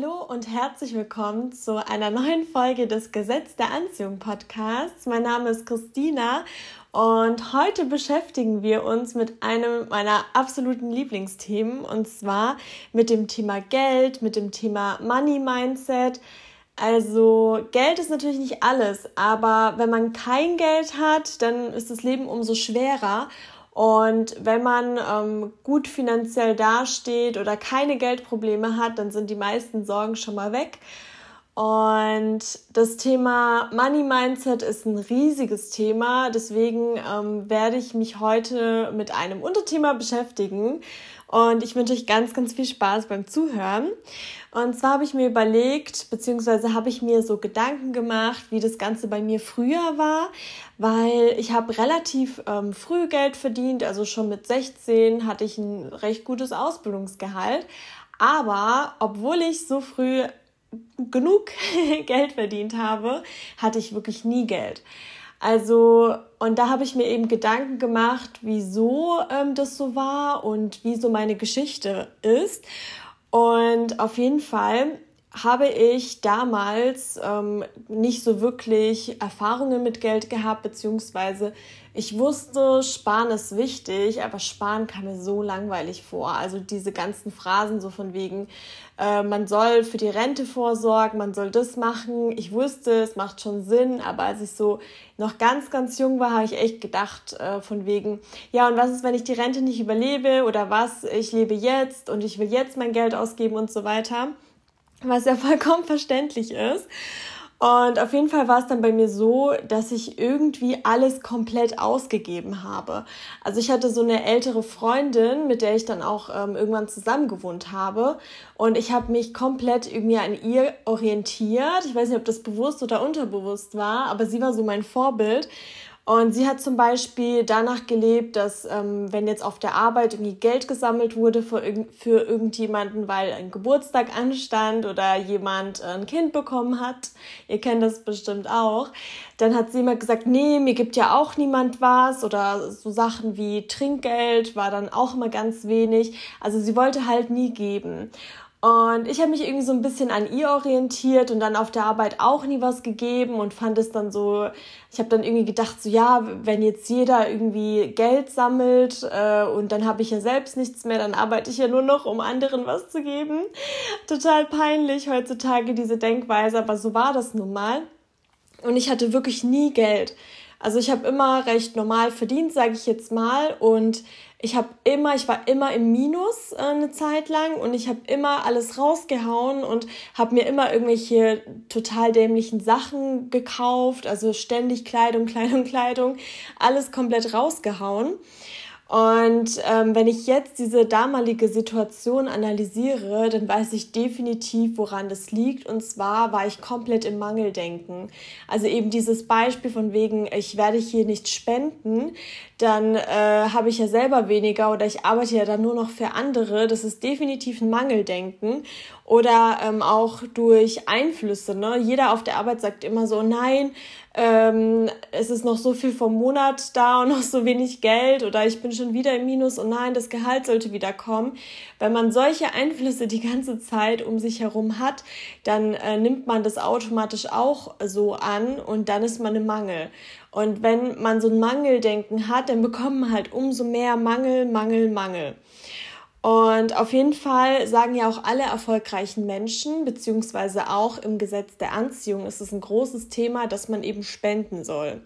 Hallo und herzlich willkommen zu einer neuen Folge des Gesetz der Anziehung Podcasts. Mein Name ist Christina und heute beschäftigen wir uns mit einem meiner absoluten Lieblingsthemen und zwar mit dem Thema Geld, mit dem Thema Money Mindset. Also Geld ist natürlich nicht alles, aber wenn man kein Geld hat, dann ist das Leben umso schwerer. Und wenn man ähm, gut finanziell dasteht oder keine Geldprobleme hat, dann sind die meisten Sorgen schon mal weg. Und das Thema Money Mindset ist ein riesiges Thema. Deswegen ähm, werde ich mich heute mit einem Unterthema beschäftigen. Und ich wünsche euch ganz, ganz viel Spaß beim Zuhören. Und zwar habe ich mir überlegt, beziehungsweise habe ich mir so Gedanken gemacht, wie das Ganze bei mir früher war, weil ich habe relativ ähm, früh Geld verdient, also schon mit 16 hatte ich ein recht gutes Ausbildungsgehalt. Aber obwohl ich so früh genug Geld verdient habe, hatte ich wirklich nie Geld. Also, und da habe ich mir eben Gedanken gemacht, wieso ähm, das so war und wie so meine Geschichte ist. Und auf jeden Fall habe ich damals ähm, nicht so wirklich Erfahrungen mit Geld gehabt, beziehungsweise ich wusste, Sparen ist wichtig, aber Sparen kam mir so langweilig vor. Also diese ganzen Phrasen so von wegen, äh, man soll für die Rente vorsorgen, man soll das machen. Ich wusste, es macht schon Sinn, aber als ich so noch ganz, ganz jung war, habe ich echt gedacht äh, von wegen, ja, und was ist, wenn ich die Rente nicht überlebe oder was, ich lebe jetzt und ich will jetzt mein Geld ausgeben und so weiter was ja vollkommen verständlich ist. Und auf jeden Fall war es dann bei mir so, dass ich irgendwie alles komplett ausgegeben habe. Also ich hatte so eine ältere Freundin, mit der ich dann auch ähm, irgendwann zusammen gewohnt habe. Und ich habe mich komplett irgendwie an ihr orientiert. Ich weiß nicht, ob das bewusst oder unterbewusst war, aber sie war so mein Vorbild. Und sie hat zum Beispiel danach gelebt, dass ähm, wenn jetzt auf der Arbeit irgendwie Geld gesammelt wurde für, für irgendjemanden, weil ein Geburtstag anstand oder jemand ein Kind bekommen hat, ihr kennt das bestimmt auch, dann hat sie immer gesagt, nee, mir gibt ja auch niemand was oder so Sachen wie Trinkgeld war dann auch immer ganz wenig. Also sie wollte halt nie geben. Und ich habe mich irgendwie so ein bisschen an ihr orientiert und dann auf der Arbeit auch nie was gegeben und fand es dann so, ich habe dann irgendwie gedacht, so ja, wenn jetzt jeder irgendwie Geld sammelt äh, und dann habe ich ja selbst nichts mehr, dann arbeite ich ja nur noch, um anderen was zu geben. Total peinlich heutzutage diese Denkweise, aber so war das nun mal. Und ich hatte wirklich nie Geld. Also ich habe immer recht normal verdient, sage ich jetzt mal. Und ich habe immer, ich war immer im Minus äh, eine Zeit lang und ich habe immer alles rausgehauen und habe mir immer irgendwelche total dämlichen Sachen gekauft, also ständig Kleidung, Kleidung, Kleidung, alles komplett rausgehauen. Und ähm, wenn ich jetzt diese damalige Situation analysiere, dann weiß ich definitiv, woran das liegt. Und zwar war ich komplett im Mangeldenken. Also eben dieses Beispiel von wegen, ich werde hier nicht spenden, dann äh, habe ich ja selber weniger oder ich arbeite ja dann nur noch für andere. Das ist definitiv ein Mangeldenken. Oder ähm, auch durch Einflüsse. Ne? Jeder auf der Arbeit sagt immer so, nein, ähm, es ist noch so viel vom Monat da und noch so wenig Geld oder ich bin schon wieder im Minus und nein, das Gehalt sollte wieder kommen. Wenn man solche Einflüsse die ganze Zeit um sich herum hat, dann äh, nimmt man das automatisch auch so an und dann ist man im Mangel. Und wenn man so ein Mangeldenken hat, dann bekommt man halt umso mehr Mangel, Mangel, Mangel. Und auf jeden Fall sagen ja auch alle erfolgreichen Menschen, beziehungsweise auch im Gesetz der Anziehung ist es ein großes Thema, dass man eben spenden soll.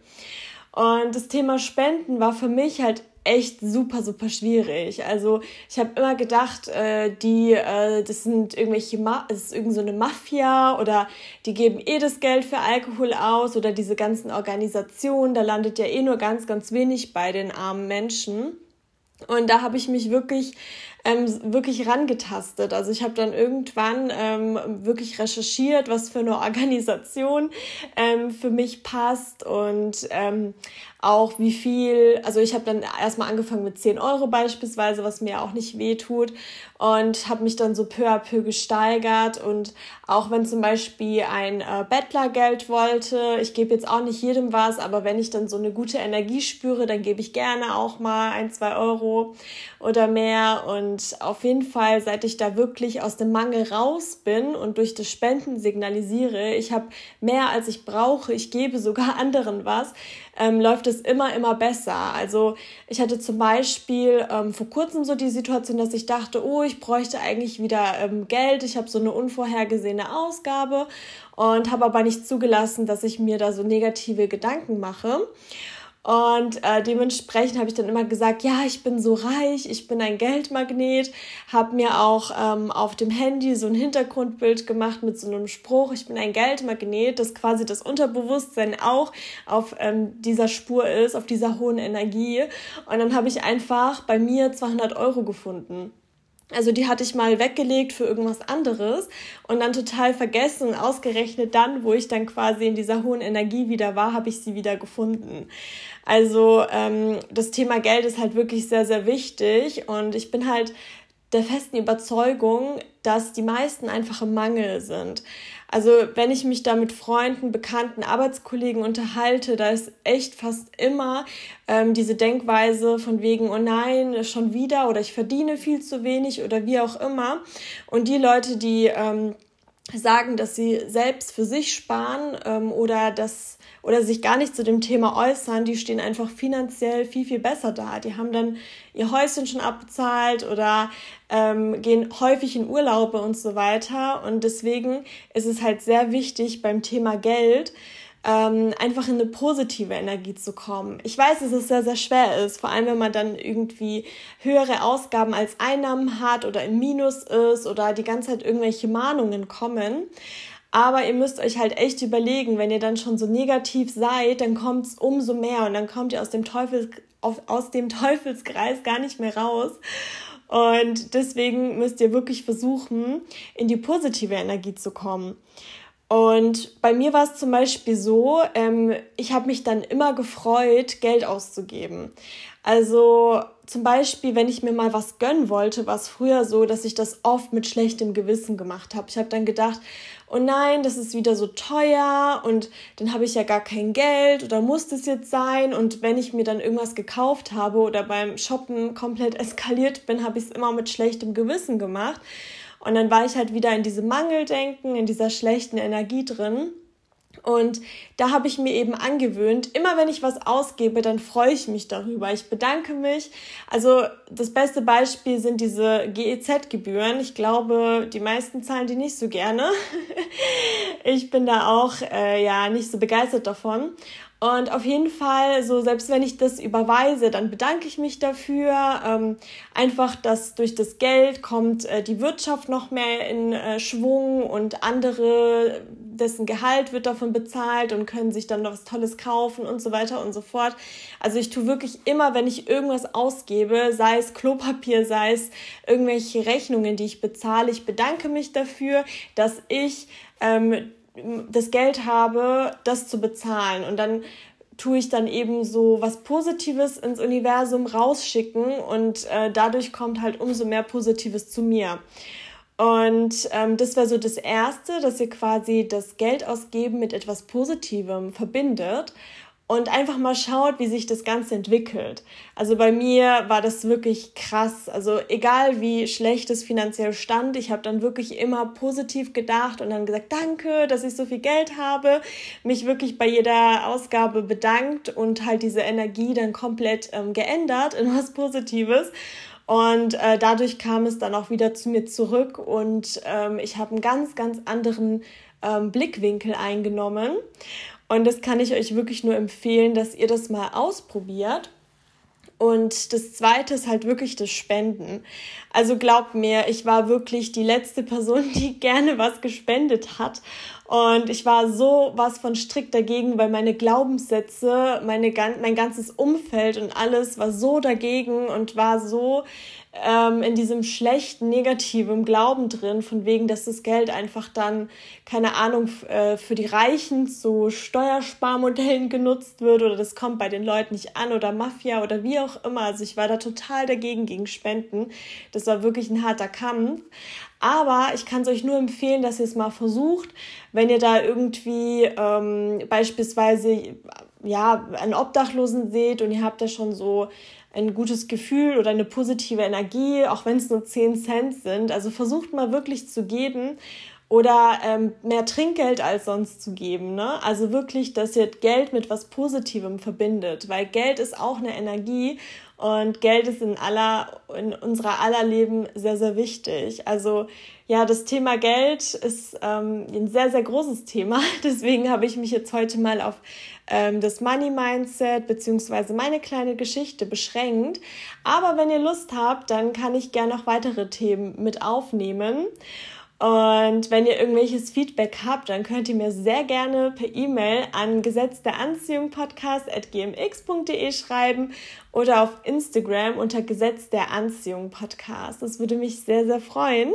Und das Thema Spenden war für mich halt echt super, super schwierig. Also ich habe immer gedacht, äh, die, äh, das sind irgendwelche, Ma das ist irgend so eine Mafia oder die geben eh das Geld für Alkohol aus oder diese ganzen Organisationen, da landet ja eh nur ganz, ganz wenig bei den armen Menschen. Und da habe ich mich wirklich ähm, wirklich rangetastet. Also ich habe dann irgendwann ähm, wirklich recherchiert, was für eine Organisation ähm, für mich passt und ähm, auch wie viel, also ich habe dann erstmal angefangen mit 10 Euro beispielsweise, was mir auch nicht weh tut und habe mich dann so peu à peu gesteigert und auch wenn zum Beispiel ein äh, Bettler Geld wollte, ich gebe jetzt auch nicht jedem was, aber wenn ich dann so eine gute Energie spüre, dann gebe ich gerne auch mal ein, zwei Euro oder mehr. Und auf jeden Fall, seit ich da wirklich aus dem Mangel raus bin und durch das Spenden signalisiere, ich habe mehr als ich brauche, ich gebe sogar anderen was, ähm, läuft es immer, immer besser. Also ich hatte zum Beispiel ähm, vor kurzem so die Situation, dass ich dachte, oh, ich bräuchte eigentlich wieder ähm, Geld, ich habe so eine unvorhergesehene Ausgabe und habe aber nicht zugelassen, dass ich mir da so negative Gedanken mache. Und äh, dementsprechend habe ich dann immer gesagt, ja, ich bin so reich, ich bin ein Geldmagnet, habe mir auch ähm, auf dem Handy so ein Hintergrundbild gemacht mit so einem Spruch, ich bin ein Geldmagnet, dass quasi das Unterbewusstsein auch auf ähm, dieser Spur ist, auf dieser hohen Energie. Und dann habe ich einfach bei mir 200 Euro gefunden. Also die hatte ich mal weggelegt für irgendwas anderes und dann total vergessen. Ausgerechnet dann, wo ich dann quasi in dieser hohen Energie wieder war, habe ich sie wieder gefunden. Also ähm, das Thema Geld ist halt wirklich sehr, sehr wichtig und ich bin halt der festen Überzeugung, dass die meisten einfach im Mangel sind. Also wenn ich mich da mit Freunden, Bekannten, Arbeitskollegen unterhalte, da ist echt fast immer ähm, diese Denkweise von wegen, oh nein, schon wieder oder ich verdiene viel zu wenig oder wie auch immer. Und die Leute, die ähm, sagen, dass sie selbst für sich sparen ähm, oder das oder sich gar nicht zu dem Thema äußern, die stehen einfach finanziell viel, viel besser da. Die haben dann ihr Häuschen schon abbezahlt oder ähm, gehen häufig in Urlaube und so weiter. Und deswegen ist es halt sehr wichtig beim Thema Geld, ähm, einfach in eine positive Energie zu kommen. Ich weiß, dass es sehr, sehr schwer ist, vor allem wenn man dann irgendwie höhere Ausgaben als Einnahmen hat oder im Minus ist oder die ganze Zeit irgendwelche Mahnungen kommen. Aber ihr müsst euch halt echt überlegen, wenn ihr dann schon so negativ seid, dann kommt es umso mehr und dann kommt ihr aus dem, Teufels, aus dem Teufelskreis gar nicht mehr raus. Und deswegen müsst ihr wirklich versuchen, in die positive Energie zu kommen. Und bei mir war es zum Beispiel so, ähm, ich habe mich dann immer gefreut, Geld auszugeben. Also zum Beispiel, wenn ich mir mal was gönnen wollte, war es früher so, dass ich das oft mit schlechtem Gewissen gemacht habe. Ich habe dann gedacht, oh nein, das ist wieder so teuer und dann habe ich ja gar kein Geld oder muss das jetzt sein? Und wenn ich mir dann irgendwas gekauft habe oder beim Shoppen komplett eskaliert bin, habe ich es immer mit schlechtem Gewissen gemacht. Und dann war ich halt wieder in diesem Mangeldenken, in dieser schlechten Energie drin. Und da habe ich mir eben angewöhnt, immer wenn ich was ausgebe, dann freue ich mich darüber. Ich bedanke mich. Also das beste Beispiel sind diese GEZ-Gebühren. Ich glaube, die meisten zahlen die nicht so gerne. ich bin da auch äh, ja nicht so begeistert davon. Und auf jeden Fall, so selbst wenn ich das überweise, dann bedanke ich mich dafür. Ähm, einfach, dass durch das Geld kommt äh, die Wirtschaft noch mehr in äh, Schwung und andere, dessen Gehalt wird davon bezahlt und können sich dann noch was Tolles kaufen und so weiter und so fort. Also ich tue wirklich immer, wenn ich irgendwas ausgebe, sei es Klopapier, sei es irgendwelche Rechnungen, die ich bezahle, ich bedanke mich dafür, dass ich ähm, das Geld habe, das zu bezahlen. Und dann tue ich dann eben so was Positives ins Universum rausschicken und äh, dadurch kommt halt umso mehr Positives zu mir. Und ähm, das wäre so das Erste, dass ihr quasi das Geld ausgeben mit etwas Positivem verbindet und einfach mal schaut, wie sich das Ganze entwickelt. Also bei mir war das wirklich krass. Also egal wie schlecht es finanziell stand, ich habe dann wirklich immer positiv gedacht und dann gesagt, danke, dass ich so viel Geld habe, mich wirklich bei jeder Ausgabe bedankt und halt diese Energie dann komplett ähm, geändert in was Positives. Und äh, dadurch kam es dann auch wieder zu mir zurück und ähm, ich habe einen ganz, ganz anderen ähm, Blickwinkel eingenommen. Und das kann ich euch wirklich nur empfehlen, dass ihr das mal ausprobiert. Und das zweite ist halt wirklich das Spenden. Also glaubt mir, ich war wirklich die letzte Person, die gerne was gespendet hat. Und ich war so was von strikt dagegen, weil meine Glaubenssätze, meine, mein ganzes Umfeld und alles war so dagegen und war so ähm, in diesem schlechten, negativen Glauben drin, von wegen, dass das Geld einfach dann, keine Ahnung, äh, für die Reichen zu Steuersparmodellen genutzt wird oder das kommt bei den Leuten nicht an oder Mafia oder wie auch immer. Also ich war da total dagegen gegen Spenden. Das war wirklich ein harter Kampf. Aber ich kann es euch nur empfehlen, dass ihr es mal versucht, wenn ihr da irgendwie ähm, beispielsweise ja einen Obdachlosen seht und ihr habt da schon so ein gutes Gefühl oder eine positive Energie, auch wenn es nur 10 Cent sind. Also versucht mal wirklich zu geben oder ähm, mehr Trinkgeld als sonst zu geben. Ne? Also wirklich, dass ihr Geld mit was Positivem verbindet, weil Geld ist auch eine Energie und Geld ist in aller, in unserer aller Leben sehr, sehr wichtig. Also ja, das Thema Geld ist ähm, ein sehr, sehr großes Thema. Deswegen habe ich mich jetzt heute mal auf ähm, das Money Mindset beziehungsweise meine kleine Geschichte beschränkt. Aber wenn ihr Lust habt, dann kann ich gerne noch weitere Themen mit aufnehmen. Und wenn ihr irgendwelches Feedback habt, dann könnt ihr mir sehr gerne per E-Mail an Gesetz der Anziehung Podcast at gmx.de schreiben oder auf Instagram unter Gesetz der Anziehung Podcast. Das würde mich sehr, sehr freuen.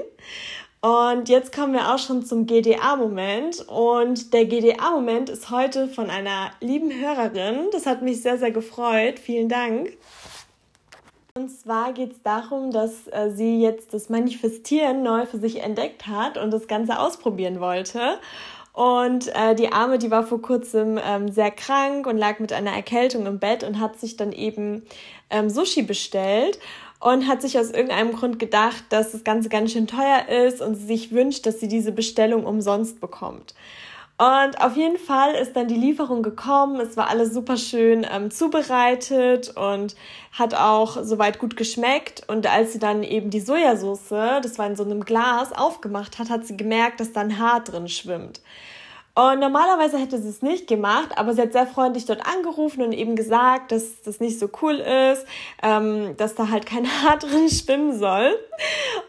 Und jetzt kommen wir auch schon zum GDA-Moment. Und der GDA-Moment ist heute von einer lieben Hörerin. Das hat mich sehr, sehr gefreut. Vielen Dank. Und zwar geht es darum, dass äh, sie jetzt das Manifestieren neu für sich entdeckt hat und das Ganze ausprobieren wollte. Und äh, die Arme, die war vor kurzem ähm, sehr krank und lag mit einer Erkältung im Bett und hat sich dann eben ähm, Sushi bestellt und hat sich aus irgendeinem Grund gedacht, dass das Ganze ganz schön teuer ist und sie sich wünscht, dass sie diese Bestellung umsonst bekommt. Und auf jeden Fall ist dann die Lieferung gekommen. Es war alles super schön ähm, zubereitet und hat auch soweit gut geschmeckt. Und als sie dann eben die Sojasauce, das war in so einem Glas, aufgemacht hat, hat sie gemerkt, dass da ein Haar drin schwimmt. Und normalerweise hätte sie es nicht gemacht, aber sie hat sehr freundlich dort angerufen und eben gesagt, dass das nicht so cool ist, ähm, dass da halt kein Haar drin schwimmen soll.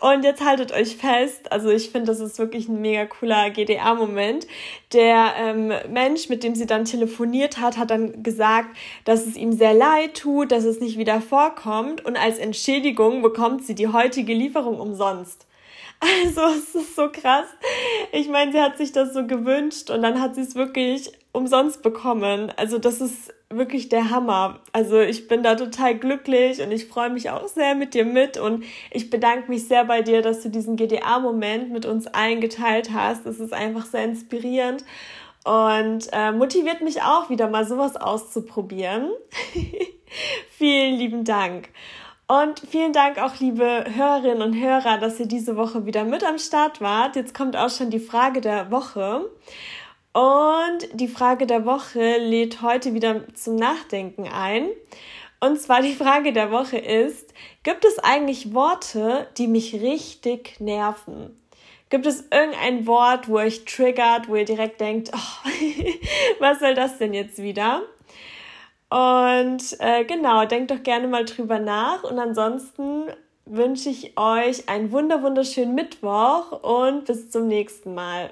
Und jetzt haltet euch fest, also ich finde, das ist wirklich ein mega cooler GDA-Moment. Der ähm, Mensch, mit dem sie dann telefoniert hat, hat dann gesagt, dass es ihm sehr leid tut, dass es nicht wieder vorkommt und als Entschädigung bekommt sie die heutige Lieferung umsonst. Also es ist so krass. Ich meine, sie hat sich das so gewünscht und dann hat sie es wirklich umsonst bekommen. Also das ist wirklich der Hammer. Also ich bin da total glücklich und ich freue mich auch sehr mit dir mit und ich bedanke mich sehr bei dir, dass du diesen GDA-Moment mit uns eingeteilt hast. Es ist einfach sehr inspirierend und äh, motiviert mich auch wieder mal sowas auszuprobieren. Vielen lieben Dank. Und vielen Dank auch, liebe Hörerinnen und Hörer, dass ihr diese Woche wieder mit am Start wart. Jetzt kommt auch schon die Frage der Woche. Und die Frage der Woche lädt heute wieder zum Nachdenken ein. Und zwar die Frage der Woche ist, gibt es eigentlich Worte, die mich richtig nerven? Gibt es irgendein Wort, wo euch triggert, wo ihr direkt denkt, oh, was soll das denn jetzt wieder? Und äh, genau, denkt doch gerne mal drüber nach. Und ansonsten wünsche ich euch einen wunder wunderschönen Mittwoch und bis zum nächsten Mal.